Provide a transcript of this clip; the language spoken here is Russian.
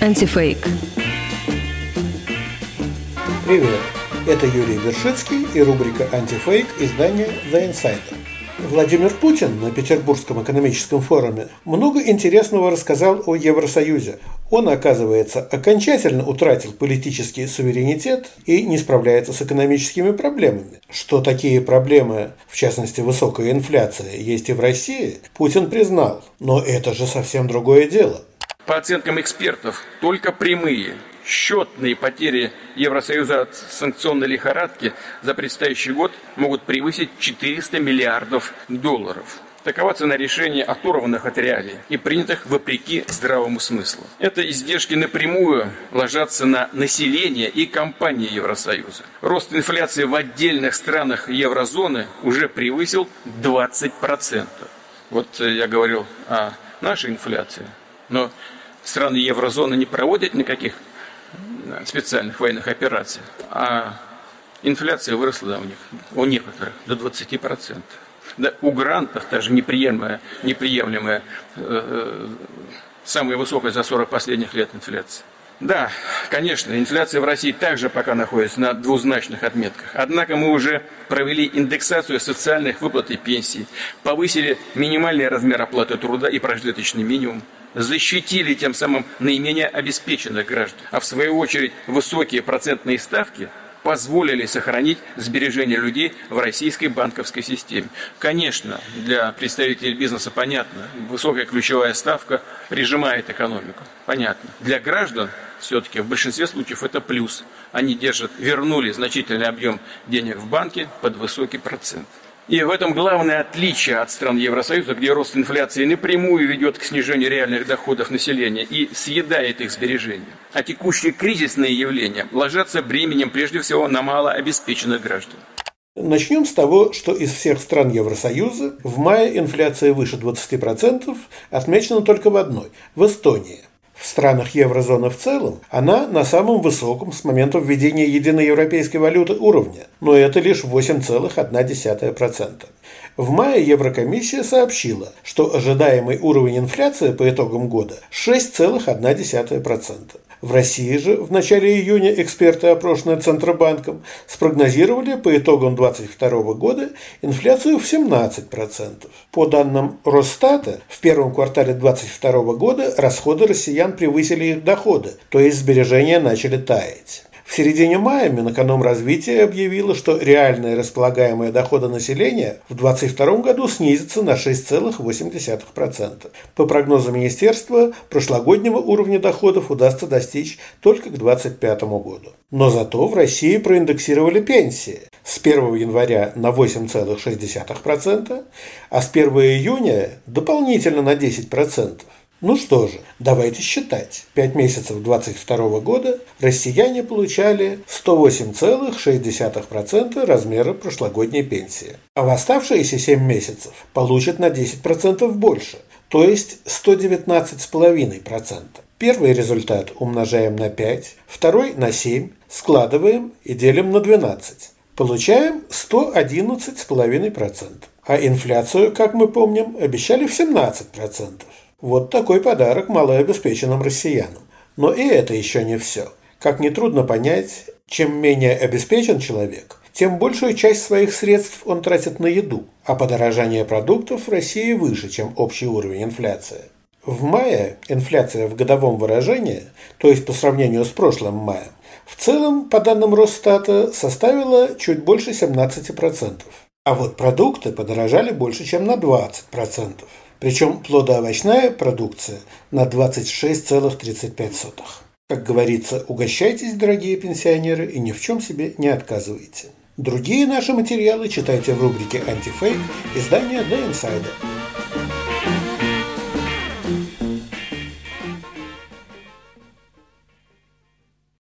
Антифейк. Привет, это Юрий Вершицкий и рубрика «Антифейк» издания «The Insider». Владимир Путин на Петербургском экономическом форуме много интересного рассказал о Евросоюзе. Он, оказывается, окончательно утратил политический суверенитет и не справляется с экономическими проблемами. Что такие проблемы, в частности высокая инфляция, есть и в России, Путин признал. Но это же совсем другое дело. По оценкам экспертов, только прямые счетные потери Евросоюза от санкционной лихорадки за предстоящий год могут превысить 400 миллиардов долларов. Такова цена решения, оторванных от реалий и принятых вопреки здравому смыслу. Это издержки напрямую ложатся на население и компании Евросоюза. Рост инфляции в отдельных странах еврозоны уже превысил 20%. Вот э, я говорил о нашей инфляции, но страны еврозоны не проводят никаких специальных военных операций, а инфляция выросла да, у них, у некоторых, до 20%. Да, у грантов даже неприемлемая, неприемлемая э, самая высокая за 40 последних лет инфляция. Да, конечно, инфляция в России также пока находится на двузначных отметках. Однако мы уже провели индексацию социальных выплат и пенсий, повысили минимальный размер оплаты труда и прожиточный минимум, защитили тем самым наименее обеспеченных граждан. А в свою очередь высокие процентные ставки позволили сохранить сбережения людей в российской банковской системе. Конечно, для представителей бизнеса понятно, высокая ключевая ставка прижимает экономику. Понятно. Для граждан все-таки в большинстве случаев это плюс. Они держат, вернули значительный объем денег в банке под высокий процент. И в этом главное отличие от стран Евросоюза, где рост инфляции напрямую ведет к снижению реальных доходов населения и съедает их сбережения. А текущие кризисные явления ложатся бременем прежде всего на малообеспеченных граждан. Начнем с того, что из всех стран Евросоюза в мае инфляция выше 20% отмечена только в одной – в Эстонии. В странах еврозоны в целом она на самом высоком с момента введения единой европейской валюты уровня, но это лишь 8,1%. В мае Еврокомиссия сообщила, что ожидаемый уровень инфляции по итогам года 6,1%. В России же в начале июня эксперты, опрошенные Центробанком, спрогнозировали по итогам 2022 года инфляцию в 17%. По данным Росстата, в первом квартале 2022 года расходы россиян превысили их доходы, то есть сбережения начали таять. В середине мая Минэкономразвитие объявило, что реальные располагаемые доходы населения в 2022 году снизятся на 6,8%. По прогнозу министерства, прошлогоднего уровня доходов удастся достичь только к 2025 году. Но зато в России проиндексировали пенсии с 1 января на 8,6%, а с 1 июня дополнительно на 10%. Ну что же, давайте считать. Пять месяцев 2022 года россияне получали 108,6% размера прошлогодней пенсии. А в оставшиеся 7 месяцев получат на 10% больше, то есть 119,5%. Первый результат умножаем на 5, второй на 7, складываем и делим на 12. Получаем 111,5%. А инфляцию, как мы помним, обещали в 17%. Вот такой подарок малообеспеченным россиянам. Но и это еще не все. Как нетрудно понять, чем менее обеспечен человек, тем большую часть своих средств он тратит на еду, а подорожание продуктов в России выше, чем общий уровень инфляции. В мае инфляция в годовом выражении, то есть по сравнению с прошлым маем, в целом, по данным Росстата, составила чуть больше 17%. А вот продукты подорожали больше, чем на 20%. Причем плодоовощная продукция на 26,35. Как говорится, угощайтесь, дорогие пенсионеры, и ни в чем себе не отказывайте. Другие наши материалы читайте в рубрике «Антифейк» издания The Insider.